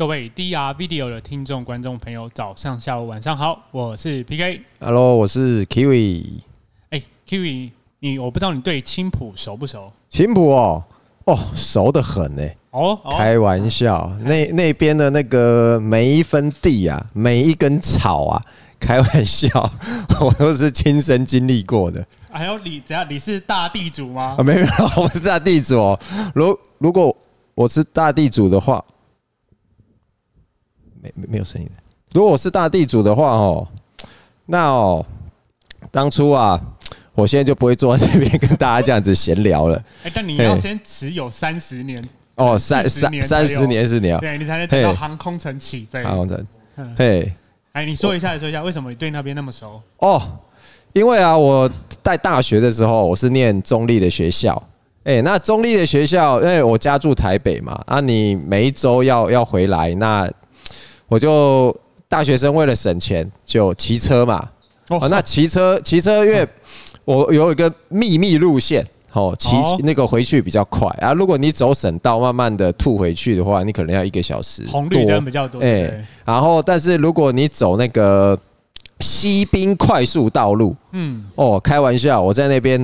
各位 DR Video 的听众、观众朋友，早上、下午、晚上好，我是 PK。Hello，我是 Kiwi。哎，Kiwi，你我不知道你对青浦熟不熟？青浦哦，哦，熟得很呢。哦，开玩笑，那那边的那个每一分地啊，每一根草啊，开玩笑，我都是亲身经历过的。还有你，怎样？你是大地主吗？啊，没有，我不是大地主哦。如如果我是大地主的话。没没没有声音。如果我是大地主的话哦，那哦，当初啊，我现在就不会坐在这边跟大家这样子闲聊了。哎，但你要先持有三十年哦，三三三十年是你要，对你才能等到航空城起飞。航空城，嘿，哎，你说一下，说一下，为什么你对那边那么熟？哦，因为啊，我在大学的时候，我是念中立的学校。哎，那中立的学校，因为我家住台北嘛，啊，你每一周要要回来那。我就大学生为了省钱，就骑车嘛。哦，那骑车骑车，因为我有一个秘密路线，哦，骑那个回去比较快啊。如果你走省道，慢慢的吐回去的话，你可能要一个小时。红绿灯比较多。哎，然后但是如果你走那个西滨快速道路，嗯，哦，开玩笑，我在那边。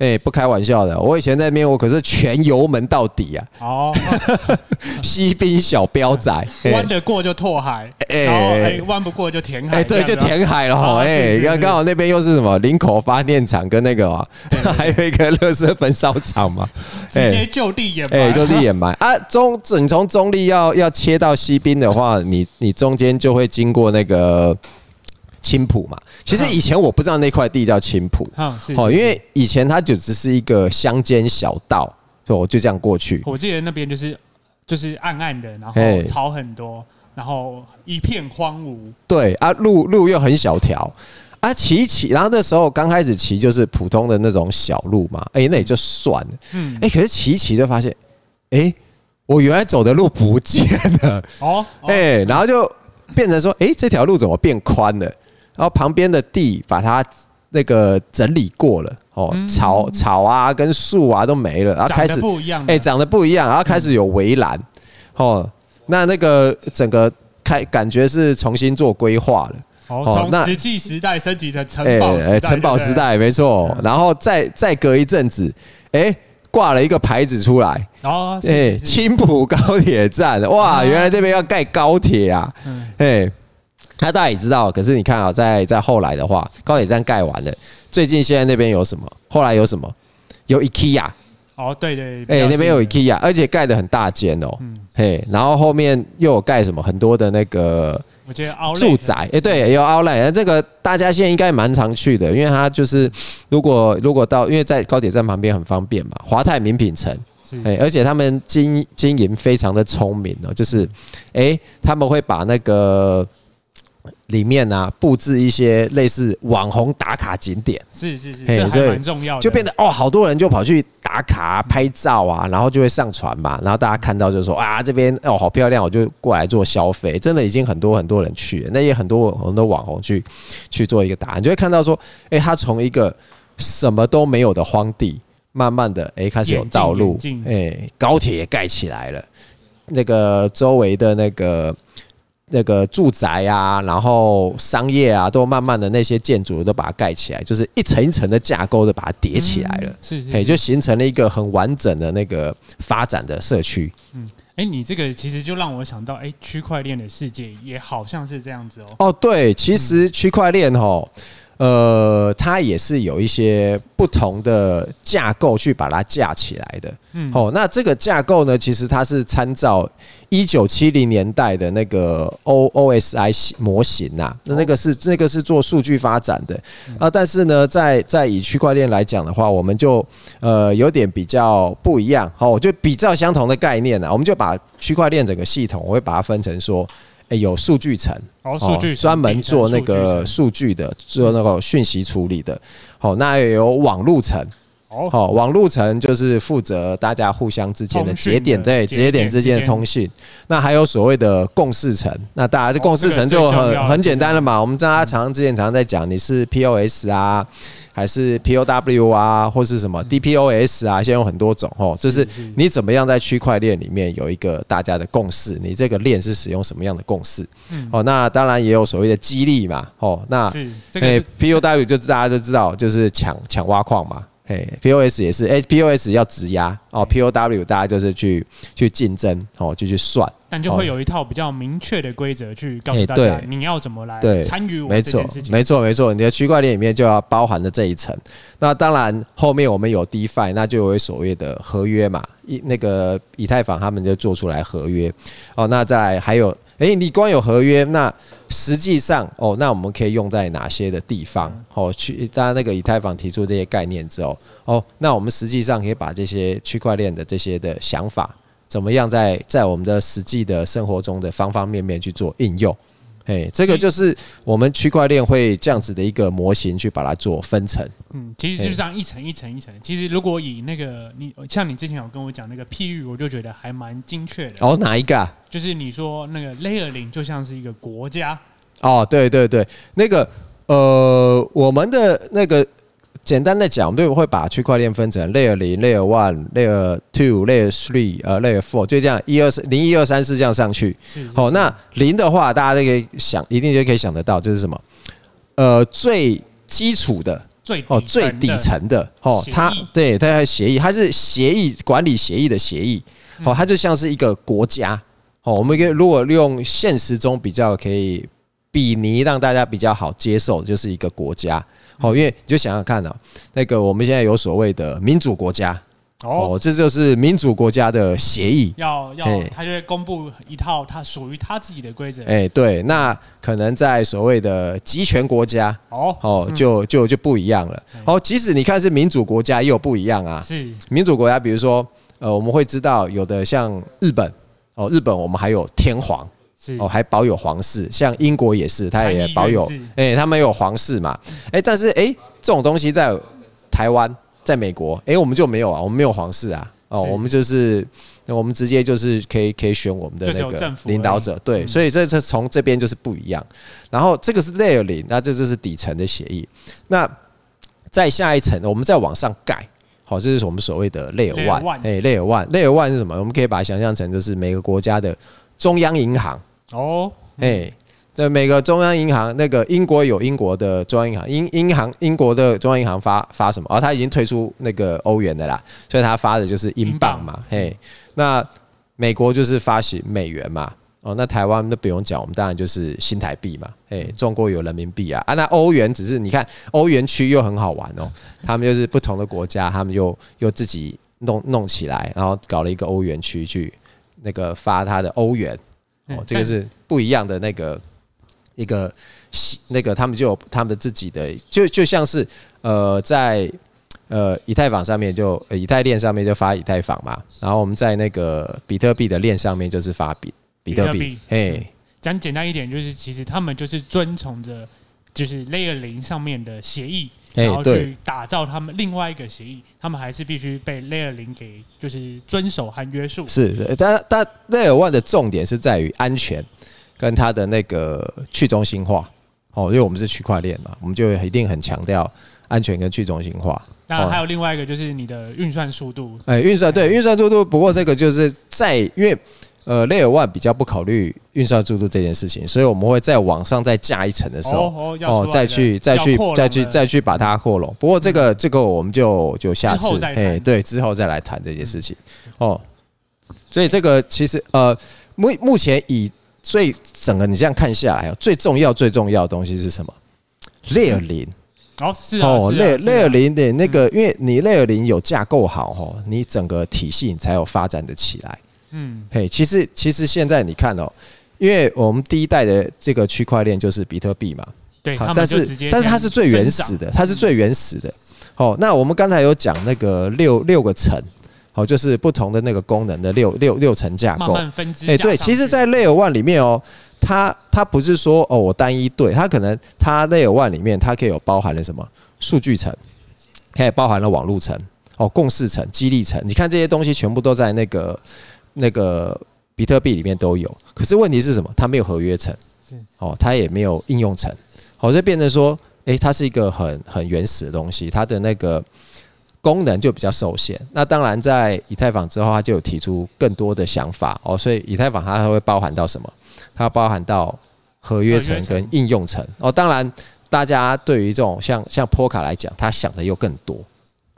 哎，不开玩笑的，我以前在那边，我可是全油门到底啊！哦，西滨小标仔，弯得过就拓海，哎，弯不过就填海，哎，对，就填海了哈！哎，刚刚好那边又是什么林口发电厂跟那个，还有一个乐色焚烧厂嘛，直接就地掩埋，哎，就地掩埋啊！中，你从中立要要切到西滨的话，你你中间就会经过那个。青浦嘛，其实以前我不知道那块地叫青浦，哦，因为以前它就只是一个乡间小道，所以我就这样过去。我记得那边就是就是暗暗的，然后草很多，然后一片荒芜。对啊，路路又很小条啊，骑骑，然后那时候刚开始骑就是普通的那种小路嘛，哎，那也就算了。嗯，哎，可是骑骑就发现，哎，我原来走的路不见了。哦，哎，然后就变成说，哎，这条路怎么变宽了？然后旁边的地把它那个整理过了哦，草草啊跟树啊都没了，然后开始不一样，哎，长得不一样，然后开始有围栏哦，那那个整个开感觉是重新做规划了。哦，从石器时代升级成城堡，哎，城堡时代没错，然后再再隔一阵子，哎，挂了一个牌子出来。哦，哎，青浦高铁站，哇，原来这边要盖高铁啊，哎。他大家也知道，可是你看啊，在在后来的话，高铁站盖完了，最近现在那边有什么？后来有什么？有 IKEA。哦，对对，哎，那边有 IKEA，而且盖的很大间哦。嗯。嘿，然后后面又有盖什么？很多的那个，我觉得住宅，哎，对，有 Outlet。这个大家现在应该蛮常去的，因为它就是如果如果到，因为在高铁站旁边很方便嘛。华泰名品城，哎，而且他们经经营非常的聪明哦，就是哎，他们会把那个。里面呢、啊，布置一些类似网红打卡景点，是是是，这还蛮重要的，就变得哦，好多人就跑去打卡拍照啊，然后就会上传嘛，然后大家看到就说啊，这边哦好漂亮，我就过来做消费，真的已经很多很多人去了，那也很多很多网红去去做一个打卡，你就会看到说，哎，他从一个什么都没有的荒地，慢慢的哎开始有道路，哎，高铁也盖起来了，那个周围的那个。那个住宅啊，然后商业啊，都慢慢的那些建筑都把它盖起来，就是一层一层的架构的把它叠起来了，是是，就形成了一个很完整的那个发展的社区。嗯，哎，你这个其实就让我想到，哎，区块链的世界也好像是这样子哦。哦，对，其实区块链哦。呃，它也是有一些不同的架构去把它架起来的。嗯，哦，那这个架构呢，其实它是参照一九七零年代的那个 O O S I 模型呐。那那个是那个是做数据发展的啊。但是呢，在在以区块链来讲的话，我们就呃有点比较不一样。好，就比较相同的概念呢，我们就把区块链整个系统，我会把它分成说。哎，有数据层，哦，数据专门做那个数据的，做那个讯息处理的。好，那也有网路层，哦，网路层就是负责大家互相之间的节点，对，节点之间的通信。那还有所谓的共识层，那大家这共识层就很很简单了嘛。我们大家常常之前常常在讲，你是 POS 啊，还是 POW 啊，或是什么 DPoS 啊，现在有很多种哦。就是你怎么样在区块链里面有一个大家的共识？你这个链是使用什么样的共识？哦，那当然也有所谓的激励嘛。哦，那诶 POW 就大家都知道，就是抢抢挖矿嘛。哎，POS 也是，哎，POS 要质押哦，POW 大家就是去去竞争哦，就去算，但就会有一套比较明确的规则去告诉大家你要怎么来参与我这件事情。没错，没错，你的区块链里面就要包含了这一层。那当然后面我们有 DeFi，那就有所谓的合约嘛，以那个以太坊他们就做出来合约哦。那再来还有。诶，你光有合约，那实际上哦，那我们可以用在哪些的地方？哦，去大家那个以太坊提出这些概念之后，哦，那我们实际上可以把这些区块链的这些的想法，怎么样在在我们的实际的生活中的方方面面去做应用？哎，这个就是我们区块链会这样子的一个模型去把它做分层。嗯，其实就是这样一层一层一层。其实如果以那个你像你之前有跟我讲那个譬喻，我就觉得还蛮精确的。哦，哪一个啊？就是你说那个 Layer 零就像是一个国家。哦，对对对，那个呃，我们的那个。简单的讲，对我们会把区块链分成 Layer 零、Layer one、Layer two、Layer three，呃，Layer four，就这样一二三零一二三四这样上去。好，那零的话，大家都可以想，一定就可以想得到，这是什么？呃，最基础的，最哦最底层的哦，它对它的协议，它是协议管理协议的协议。哦，它就像是一个国家。哦，我们可以如果利用现实中比较可以比拟，让大家比较好接受，就是一个国家。哦，因为你就想想看啊，那个我们现在有所谓的民主国家，哦，这就是民主国家的协议，要要，他就会公布一套他属于他自己的规则。哎，对，那可能在所谓的集权国家，哦哦，就就就不一样了。哦，即使你看是民主国家，也有不一样啊。是民主国家，比如说，呃，我们会知道有的像日本，哦，日本我们还有天皇。哦，还保有皇室，像英国也是，它也保有，哎，他们有皇室嘛，哎，但是哎，这种东西在台湾，在美国，哎，我们就没有啊，我们没有皇室啊，哦，我们就是，我们直接就是可以可以选我们的那个领导者，对，所以这这从这边就是不一样。然后这个是 Layer 零，那这就是底层的协议。那再下一层，我们再往上盖，好，这是我们所谓的 Layer one，哎，Layer one，Layer one 是什么？我们可以把它想象成就是每个国家的中央银行。哦，哎，这每个中央银行，那个英国有英国的中央银行，英银行英国的中央银行发发什么？哦，他已经退出那个欧元的啦，所以他发的就是英镑嘛。嘿，那美国就是发行美元嘛。哦，那台湾那不用讲，我们当然就是新台币嘛。哎，中国有人民币啊。啊，那欧元只是你看欧元区又很好玩哦，他们就是不同的国家，他们又又自己弄弄起来，然后搞了一个欧元区去那个发他的欧元。哦，这个是不一样的那个一个那个，他们就有他们自己的，就就像是呃，在呃以太坊上面就以太链上面就发以太坊嘛，然后我们在那个比特币的链上面就是发比比特币。嘿，讲简单一点，就是其实他们就是遵从着就是 Layer 零上面的协议。然后去打造他们另外一个协议，他们还是必须被 Layer 零给就是遵守和约束。是，是，但但 Layer one 的重点是在于安全跟它的那个去中心化。哦，因为我们是区块链嘛，我们就一定很强调安全跟去中心化。那还有另外一个就是你的运算速度。哎，运算对运算速度，不过这个就是在因为。呃，Layer one 比较不考虑运算速度这件事情，所以我们会在往上再加一层的时候，哦，再去再去再去再去把它扩容。不过这个这个我们就就下次，哎，对，之后再来谈这件事情。哦，所以这个其实呃，目目前以最整个你这样看下来，最重要最重要的东西是什么？Layer 零哦，是哦，Layer 零的那个，因为你 Layer 零有架构好哦，你整个体系你才有发展的起来。嗯，嘿，其实其实现在你看哦，因为我们第一代的这个区块链就是比特币嘛，对，但是但是它是最原始的，它是最原始的。哦，那我们刚才有讲那个六六个层，好，就是不同的那个功能的六六六层架构，哎，对，其实，在 Layer One 里面哦，它它不是说哦我单一对，它可能它 Layer One 里面它可以有包含了什么？数据层，它也包含了网络层，哦，共识层、激励层，你看这些东西全部都在那个。那个比特币里面都有，可是问题是什么？它没有合约层，哦，它也没有应用层，好，就变成说，诶、诶，它是一个很很原始的东西，它的那个功能就比较受限。那当然，在以太坊之后，它就有提出更多的想法哦。所以以太坊它会包含到什么？它包含到合约层跟应用层哦。当然，大家对于这种像像波卡来讲，他想的又更多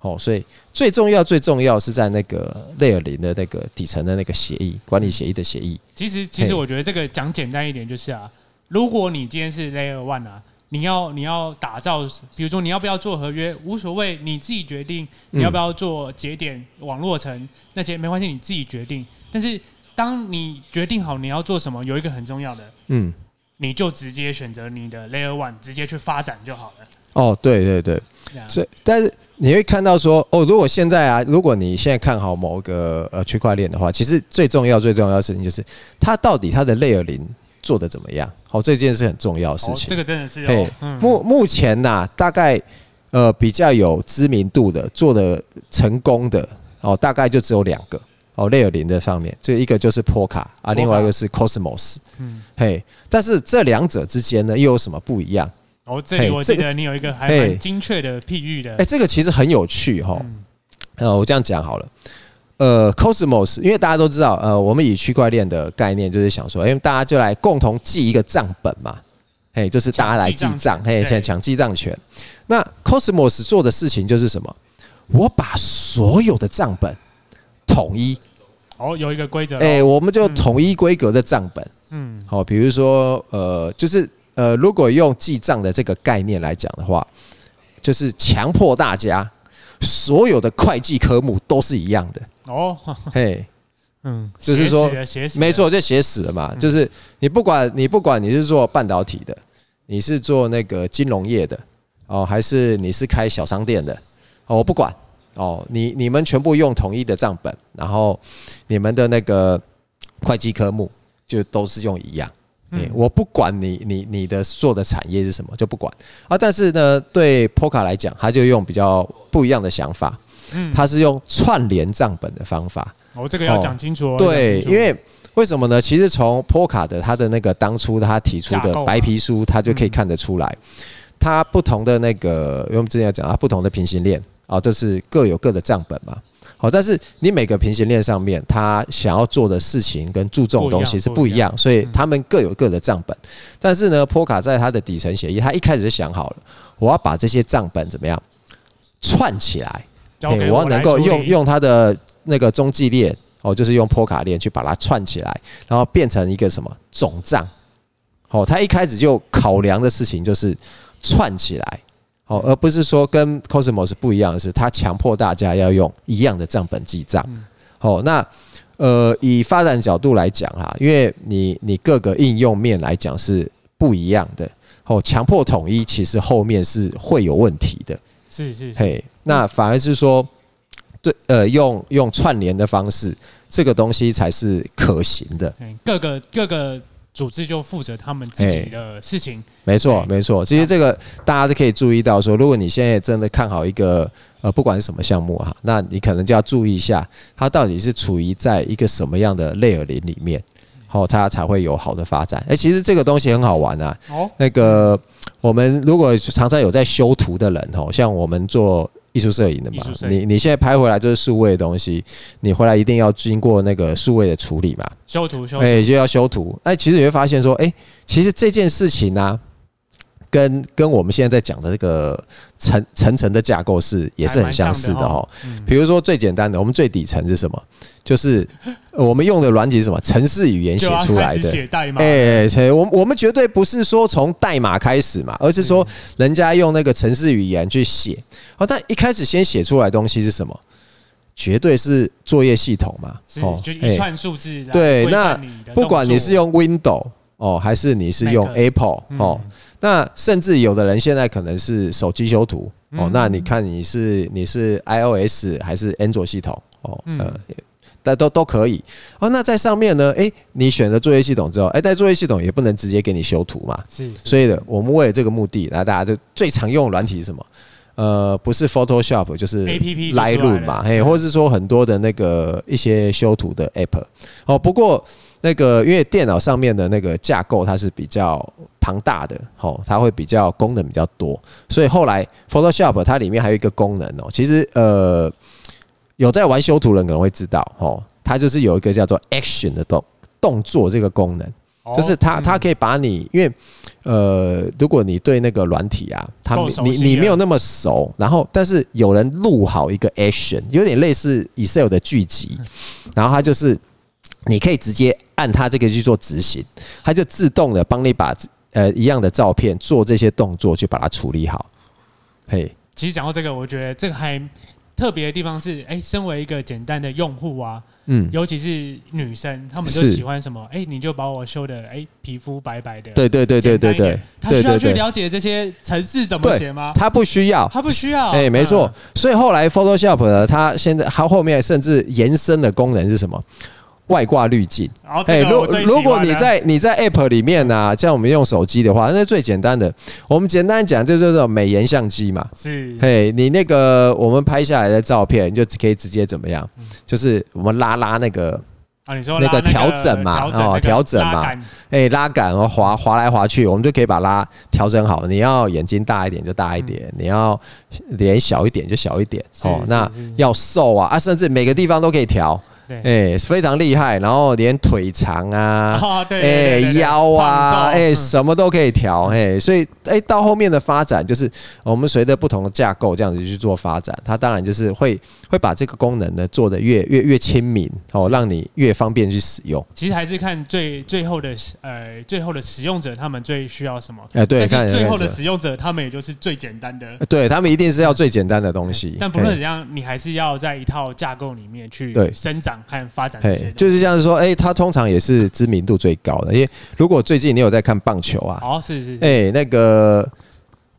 哦。所以最重要最重要是在那个 Layer 零的那个底层的那个协议管理协议的协议。其实其实我觉得这个讲简单一点就是啊，如果你今天是 Layer One 啊。你要你要打造，比如说你要不要做合约，无所谓，你自己决定。你要不要做节点网络层那些没关系，你自己决定。但是当你决定好你要做什么，有一个很重要的，嗯，你就直接选择你的 Layer One，直接去发展就好了。哦，对对对，所以但是你会看到说，哦，如果现在啊，如果你现在看好某个呃区块链的话，其实最重要最重要的事情就是它到底它的 Layer 零。做的怎么样？好，这件事很重要的事情。这个真的是嘿，目目前呐，大概呃比较有知名度的、做的成功的哦，大概就只有两个哦，Layer 零的上面，这一个就是 Polka 啊，另外一个是 Cosmos。嗯，嘿，但是这两者之间呢，又有什么不一样？哦，这里我记得你有一个还蛮精确的譬喻的。哎，这个其实很有趣哈。呃，我这样讲好了。呃，Cosmos，因为大家都知道，呃，我们以区块链的概念就是想说，因为大家就来共同记一个账本嘛，嘿，就是大家来记账，嘿，现在抢记账权。那 Cosmos 做的事情就是什么？我把所有的账本统一，哦，有一个规则，哎，我们就统一规格的账本，嗯，好，比如说，呃，就是呃，如果用记账的这个概念来讲的话，就是强迫大家所有的会计科目都是一样的。哦，嘿，嗯，就是说，没错，就写死了嘛。就是你不管你不管你是做半导体的，你是做那个金融业的，哦，还是你是开小商店的，哦，我不管，哦，你你们全部用统一的账本，然后你们的那个会计科目就都是用一样。嗯，我不管你你你的做的产业是什么，就不管啊。但是呢，对 Polka 来讲，他就用比较不一样的想法。嗯，他是用串联账本的方法。哦，这个要讲清楚哦。对，因为为什么呢？其实从波卡的他的那个当初他提出的白皮书，他就可以看得出来，他不同的那个，因为我们之前要讲啊，不同的平行链啊，就是各有各的账本嘛。好，但是你每个平行链上面，他想要做的事情跟注重的东西是不一样，所以他们各有各的账本。但是呢，波卡在他的底层协议，他一开始就想好了，我要把这些账本怎么样串起来。我要能够用用他的那个中继链哦，就是用波卡链去把它串起来，然后变成一个什么总账。哦，他一开始就考量的事情就是串起来，哦，而不是说跟 Cosmos 不一样的是，他强迫大家要用一样的账本记账。哦，那呃，以发展角度来讲哈，因为你你各个应用面来讲是不一样的，哦，强迫统一其实后面是会有问题的。是是，嘿，那反而是说，对，呃，用用串联的方式，这个东西才是可行的。各个各个组织就负责他们自己的事情。没错，没错。其实这个大家都可以注意到，说如果你现在真的看好一个，呃，不管是什么项目哈，那你可能就要注意一下，它到底是处于在一个什么样的 layer 零里面，好，它才会有好的发展。哎，其实这个东西很好玩啊。哦，那个。我们如果常常有在修图的人哦，像我们做艺术摄影的嘛，你你现在拍回来就是数位的东西，你回来一定要经过那个数位的处理嘛，修图修图，哎，就要修图。哎，其实你会发现说，哎，其实这件事情呢、啊，跟跟我们现在在讲的这个层层层的架构是也是很相似的哦。比如说最简单的，我们最底层是什么？就是我们用的软体是什么？程式语言写出来的。写代码哎，我我们绝对不是说从代码开始嘛，而是说人家用那个程式语言去写。哦，但一开始先写出来的东西是什么？绝对是作业系统嘛。哦，就一串数字。对，那不管你是用 Windows 哦，还是你是用 Apple 哦，那甚至有的人现在可能是手机修图哦，那你看你是你是 iOS 还是安卓系统哦？呃。但都都可以哦。那在上面呢？诶，你选了作业系统之后，诶，但作业系统也不能直接给你修图嘛。是。所以呢，我们为了这个目的，那大家就最常用的软体是什么？呃，不是 Photoshop 就是 Lightroom 嘛。嘿，或者是说很多的那个一些修图的 App。哦，不过那个因为电脑上面的那个架构它是比较庞大的，哦，它会比较功能比较多，所以后来 Photoshop 它里面还有一个功能哦，其实呃有在玩修图人可能会知道，哦，它就是有一个叫做 Action 的动动作这个功能。就是它，它可以把你，因为，呃，如果你对那个软体啊，它你你没有那么熟，然后但是有人录好一个 action，有点类似 Excel 的剧集，然后它就是你可以直接按它这个去做执行，它就自动的帮你把呃一样的照片做这些动作去把它处理好。嘿，其实讲到这个，我觉得这个还特别的地方是，哎，身为一个简单的用户啊。嗯，尤其是女生，她们就喜欢什么？哎，你就把我修的哎，皮肤白白的。对对对对对对。她需要去了解这些程式怎么写吗？她不需要，她不需要。哎，没错。所以后来 Photoshop 呢，它现在它后面甚至延伸的功能是什么？外挂滤镜，哎，如如果你在你在 App 里面呢、啊，像我们用手机的话，那是最简单的。我们简单讲，就是这种美颜相机嘛。是，嘿，你那个我们拍下来的照片，你就可以直接怎么样？就是我们拉拉那个啊，你说那个调整嘛，哦，调整嘛，哎，拉杆哦，滑滑来滑去，我们就可以把拉调整好。你要眼睛大一点就大一点，你要脸小一点就小一点。哦，那要瘦啊啊，甚至每个地方都可以调。哎，非常厉害，然后连腿长啊，哎腰啊，哎什么都可以调，哎，所以哎到后面的发展就是我们随着不同的架构这样子去做发展，它当然就是会会把这个功能呢做得越越越亲民哦，让你越方便去使用。其实还是看最最后的呃最后的使用者他们最需要什么？哎，对，看最后的使用者他们也就是最简单的，对他们一定是要最简单的东西。但不论怎样，你还是要在一套架构里面去对生长。和发展，就是像是说，哎，它通常也是知名度最高的。因为如果最近你有在看棒球啊，哦，是是，哎，那个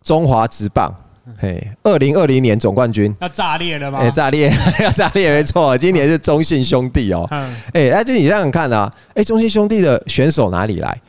中华职棒，嘿，二零二零年总冠军要炸裂了吗？哎，炸裂，要炸裂，没错，今年是中信兄弟哦。哎，那这你想想看啊，哎，中信兄弟的选手哪里来？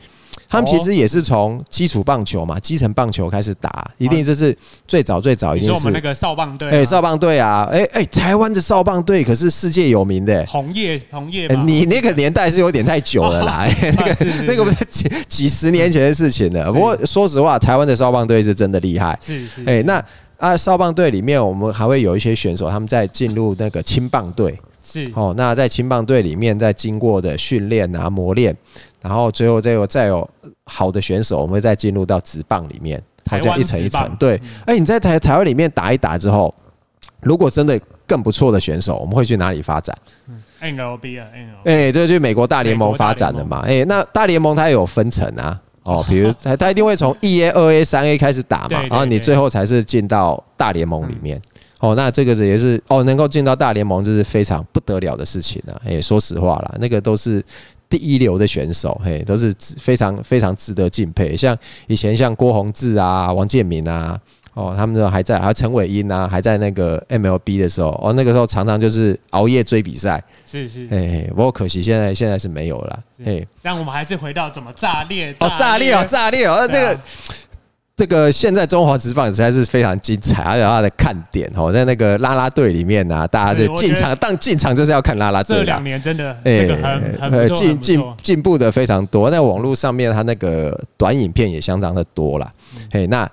他们其实也是从基础棒球嘛，基层棒球开始打，一定就是最早最早一定是我们那个少棒队，哎，少棒队啊，哎哎，台湾的少棒队可是世界有名的，红叶红叶，你那个年代是有点太久了啦，那个那个不是几几十年前的事情了。不过说实话，台湾的少棒队是真的厉害，是是，哎，那啊少棒队里面，我们还会有一些选手，他们在进入那个青棒队，是。哦，那在青棒队里面，在经过的训练啊磨练。然后最后再有再有好的选手，我们会再进入到直棒里面，好像一层一层。对，哎，你在台台湾里面打一打之后，如果真的更不错的选手，我们会去哪里发展？N L B 啊，N L，，哎，这去美国大联盟发展的嘛。哎，那大联盟它有分层啊，哦，比如它它一定会从一 A、二 A、三 A 开始打嘛，然后你最后才是进到大联盟里面。哦，那这个也是哦，能够进到大联盟就是非常不得了的事情了。哎，说实话啦，那个都是。第一流的选手，嘿，都是非常非常值得敬佩。像以前像郭宏志啊、王建民啊，哦，他们都还在，还有陈伟英啊，还在那个 MLB 的时候，哦，那个时候常常就是熬夜追比赛。是是，嘿，不过可惜现在现在是没有了。嘿，但我们还是回到怎么炸裂哦，炸裂哦，炸裂哦，那个。这个现在中华职棒实在是非常精彩，而且它的看点哦，在那个拉拉队里面呢，大家就进场，当进场就是要看拉拉队。这两年真的，哎，进进进步的非常多。那网络上面它那个短影片也相当的多啦，嘿，那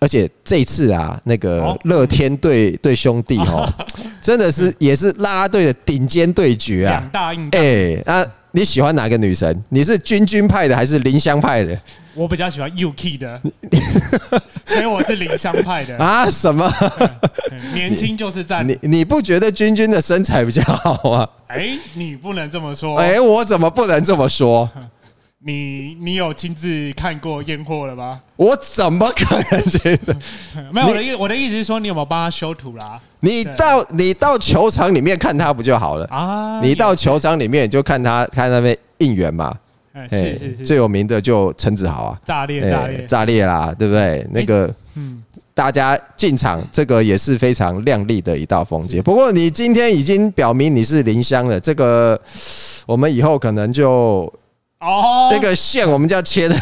而且这一次啊，那个乐天队对兄弟哦，真的是也是拉拉队的顶尖对决啊。两大硬哎，那你喜欢哪个女神？你是君君派的还是林香派的？我比较喜欢 UK 的，所以我是林香派的啊。什么？年轻就是赞。你你不觉得君君的身材比较好吗？哎，你不能这么说。哎，我怎么不能这么说？你你有亲自看过验货了吗？我怎么可能觉得？没有，我的意我的意思是说，你有没有帮他修图啦？你到你到球场里面看他不就好了啊？你到球场里面就看他看那边应援嘛。是是是，最有名的就陈子豪啊，炸裂炸裂炸裂啦，对不对？那个，嗯，大家进场，这个也是非常亮丽的一道风景。不过你今天已经表明你是林香了，这个我们以后可能就哦，那个线我们就要切的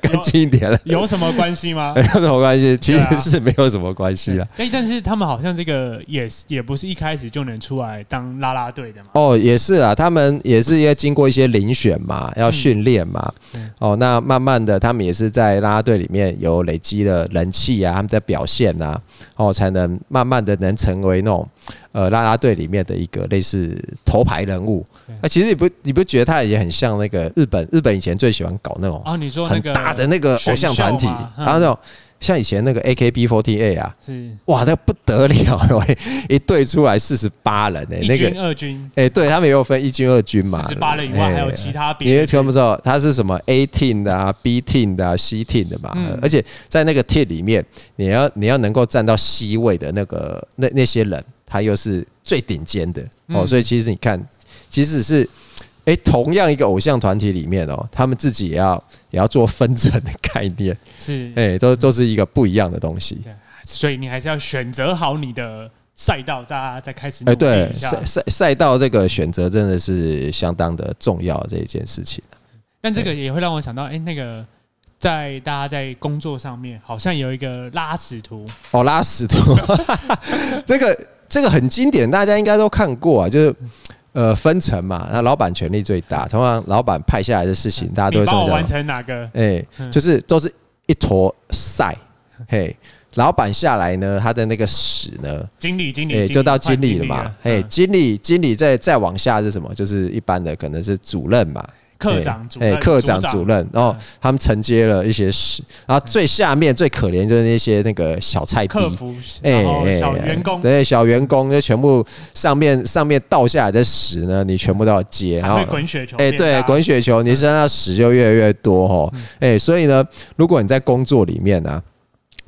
干净一点了。有什么关系吗？没 有什么关系，其实是没有什么关系啦。哎，但是他们好像这个也也不是一开始就能出来当啦啦队的嘛。哦，也是啊，他们也是要经过一些遴选嘛，要训练嘛。哦，那慢慢的，他们也是在啦啦队里面有累积的人气啊，他们的表现啊，哦，才能慢慢的能成为那种。呃，啦啦队里面的一个类似头牌人物，那其实你不你不觉得他也很像那个日本？日本以前最喜欢搞那种啊，你说很大的那个偶像团体，然后那种像以前那个 AKB48 啊，是哇，那不得了，一队出来四十八人诶，那个一军二军，哎，对他们也有分一军二军嘛，四十八人以外还有其他，你也听不知道他是什么 A team 的啊，B team 的啊，C team 的嘛，而且在那个 team 里面，你要你要能够站到 C 位的那个那那些人。他又是最顶尖的。哦，所以其实你看，即使是哎，同样一个偶像团体里面哦，他们自己也要也要做分层的概念，是。哎，都都是一个不一样的东西。所以你还是要选择好你的赛道，大家再开始哎，对赛赛赛道这个选择真的是相当的重要这一件事情。但这个也会让我想到，哎，那个在大家在工作上面好像有一个拉屎图。哦，拉屎图。这个。这个很经典，大家应该都看过啊，就是呃分层嘛，那老板权力最大，通常老板派下来的事情，大家都会说完成哪个？哎，就是都是一坨赛，嘿，老板下来呢，他的那个屎呢，经理经理，就到经理了嘛，嘿，经理经理再再往下是什么？就是一般的可能是主任嘛。课长主任，课长主任，然后他们承接了一些事，然后最下面最可怜就是那些那个小菜逼，哎小员工，对，小员工就全部上面上面倒下来的屎呢，你全部都要接，然后滚雪球，哎，对，滚雪球，你身上屎就越来越多哦，哎，所以呢，如果你在工作里面呢，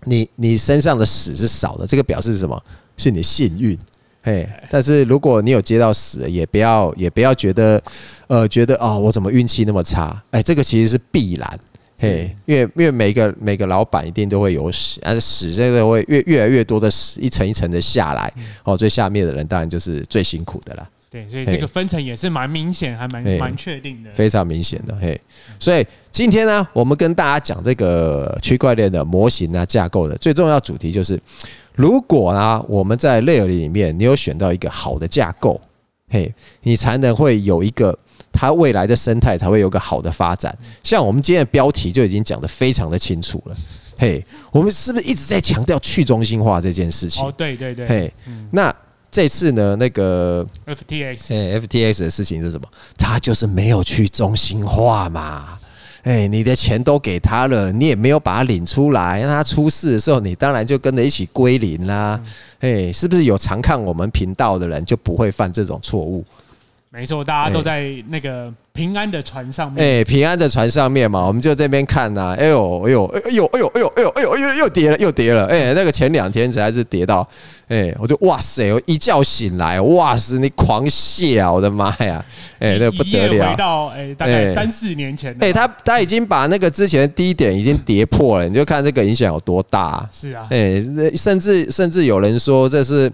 你你身上的屎是少的，这个表示什么？是你幸运。嘿，但是如果你有接到屎，也不要也不要觉得，呃，觉得哦，我怎么运气那么差？哎，这个其实是必然，嘿，因为因为每个每个老板一定都会有屎，但是屎这个会越越来越多的屎，一层一层的下来，哦，最下面的人当然就是最辛苦的了。对，所以这个分层也是蛮明显，还蛮蛮确定的，非常明显的。嘿，所以今天呢，我们跟大家讲这个区块链的模型啊、架构的最重要主题就是。如果呢，我们在 Layer 里面，你有选到一个好的架构，嘿，你才能会有一个它未来的生态才会有个好的发展。像我们今天的标题就已经讲得非常的清楚了，嘿，我们是不是一直在强调去中心化这件事情？哦，对对对，嘿，那这次呢，那个 FTX，哎，FTX 的事情是什么？他就是没有去中心化嘛。哎，你的钱都给他了，你也没有把他领出来，那他出事的时候，你当然就跟着一起归零啦。哎，是不是有常看我们频道的人就不会犯这种错误？没错，大家都在那个平安的船上面。哎，平安的船上面嘛，我们就这边看呐。哎呦，哎呦，哎呦，哎呦，哎呦，哎呦，哎呦，又又跌了，又跌了。哎，那个前两天才是跌到，哎，我就哇塞，我一觉醒来，哇塞，你狂泻啊！我的妈呀，哎，那不得了。回到哎，大概三四年前。哎，他他已经把那个之前的低点已经跌破了，你就看这个影响有多大。是啊，哎，甚至甚至有人说这是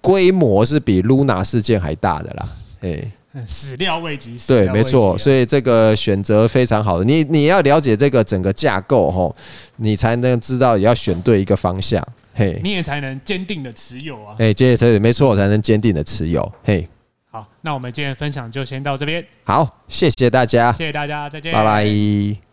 规模是比 Luna 事件还大的啦。哎，始料未及，对，没错，所以这个选择非常好的，你你要了解这个整个架构吼，你才能知道也要选对一个方向，嘿，你也才能坚定的持有啊，哎，坚持没错，才能坚定的持有，嘿，好，那我们今天分享就先到这边，好，谢谢大家，谢谢大家，再见，拜拜。